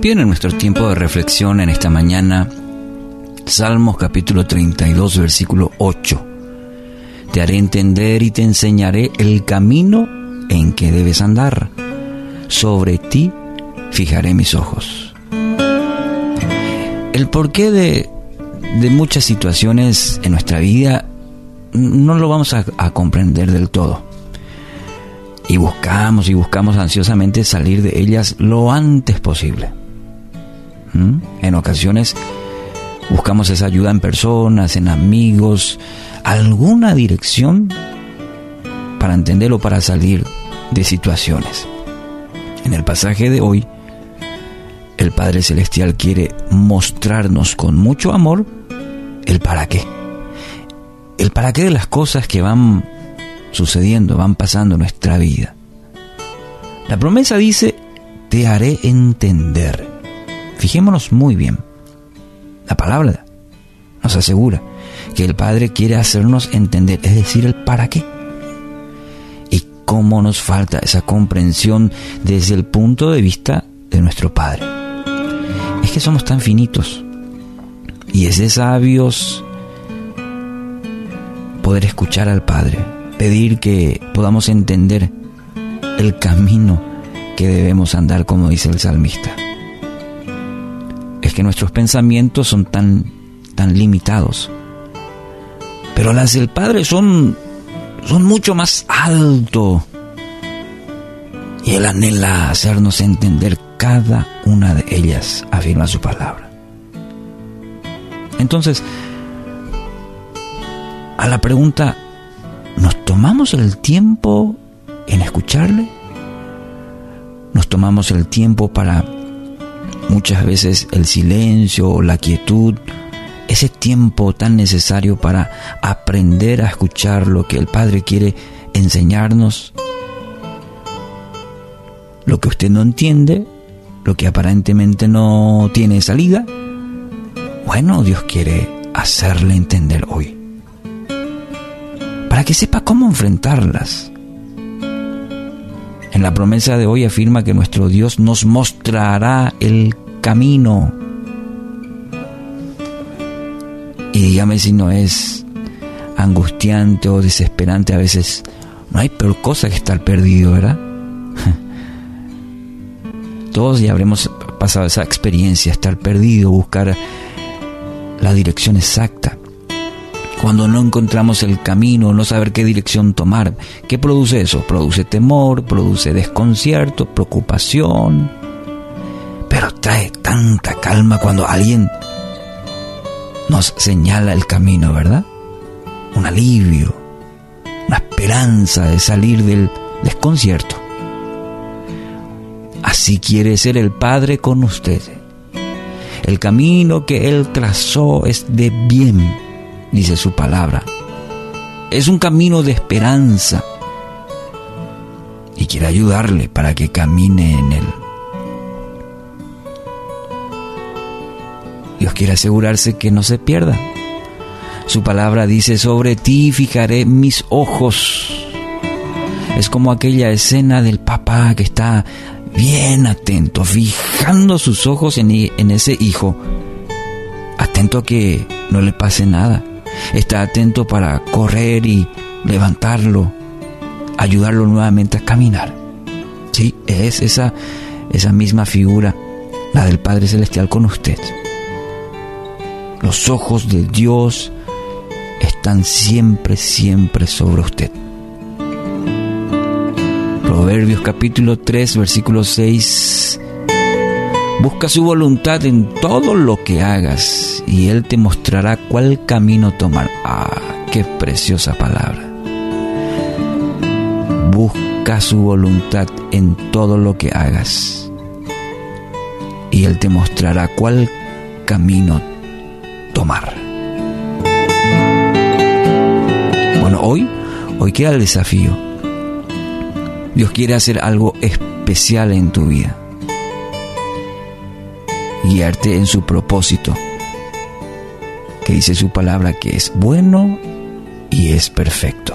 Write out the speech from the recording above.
Bien, en nuestro tiempo de reflexión en esta mañana, Salmos capítulo 32, versículo 8. Te haré entender y te enseñaré el camino en que debes andar. Sobre ti fijaré mis ojos. El porqué de, de muchas situaciones en nuestra vida no lo vamos a comprender del todo. Y buscamos y buscamos ansiosamente salir de ellas lo antes posible. En ocasiones buscamos esa ayuda en personas, en amigos, alguna dirección para entenderlo, para salir de situaciones. En el pasaje de hoy, el Padre Celestial quiere mostrarnos con mucho amor el para qué. El para qué de las cosas que van sucediendo, van pasando en nuestra vida. La promesa dice, te haré entender. Fijémonos muy bien. La palabra nos asegura que el Padre quiere hacernos entender, es decir, el para qué. Y cómo nos falta esa comprensión desde el punto de vista de nuestro Padre. Es que somos tan finitos y es de sabios poder escuchar al Padre, pedir que podamos entender el camino que debemos andar, como dice el salmista es que nuestros pensamientos son tan, tan limitados. Pero las del Padre son, son mucho más alto. Y Él anhela hacernos entender cada una de ellas, afirma su palabra. Entonces, a la pregunta, ¿nos tomamos el tiempo en escucharle? ¿Nos tomamos el tiempo para muchas veces el silencio o la quietud, ese tiempo tan necesario para aprender a escuchar lo que el Padre quiere enseñarnos, lo que usted no entiende, lo que aparentemente no tiene salida, bueno, Dios quiere hacerle entender hoy, para que sepa cómo enfrentarlas. En la promesa de hoy afirma que nuestro Dios nos mostrará el camino. Y dígame si no es angustiante o desesperante a veces. No hay peor cosa que estar perdido, ¿verdad? Todos ya habremos pasado esa experiencia, estar perdido, buscar la dirección exacta. Cuando no encontramos el camino, no saber qué dirección tomar. ¿Qué produce eso? Produce temor, produce desconcierto, preocupación, pero trae tanta calma cuando alguien nos señala el camino, ¿verdad? Un alivio, una esperanza de salir del desconcierto. Así quiere ser el Padre con usted. El camino que Él trazó es de bien, dice su palabra. Es un camino de esperanza. Y quiere ayudarle para que camine en él. Dios quiere asegurarse que no se pierda. Su palabra dice, sobre ti fijaré mis ojos. Es como aquella escena del papá que está bien atento, fijando sus ojos en, en ese hijo, atento a que no le pase nada. Está atento para correr y levantarlo, ayudarlo nuevamente a caminar. Sí, es esa, esa misma figura, la del Padre Celestial con usted. Los ojos de Dios están siempre, siempre sobre usted. Proverbios capítulo 3, versículo 6. Busca su voluntad en todo lo que hagas y Él te mostrará cuál camino tomar. Ah, qué preciosa palabra. Busca su voluntad en todo lo que hagas y Él te mostrará cuál camino tomar. Bueno, hoy, hoy queda el desafío. Dios quiere hacer algo especial en tu vida. Guiarte en su propósito, que dice su palabra que es bueno y es perfecto.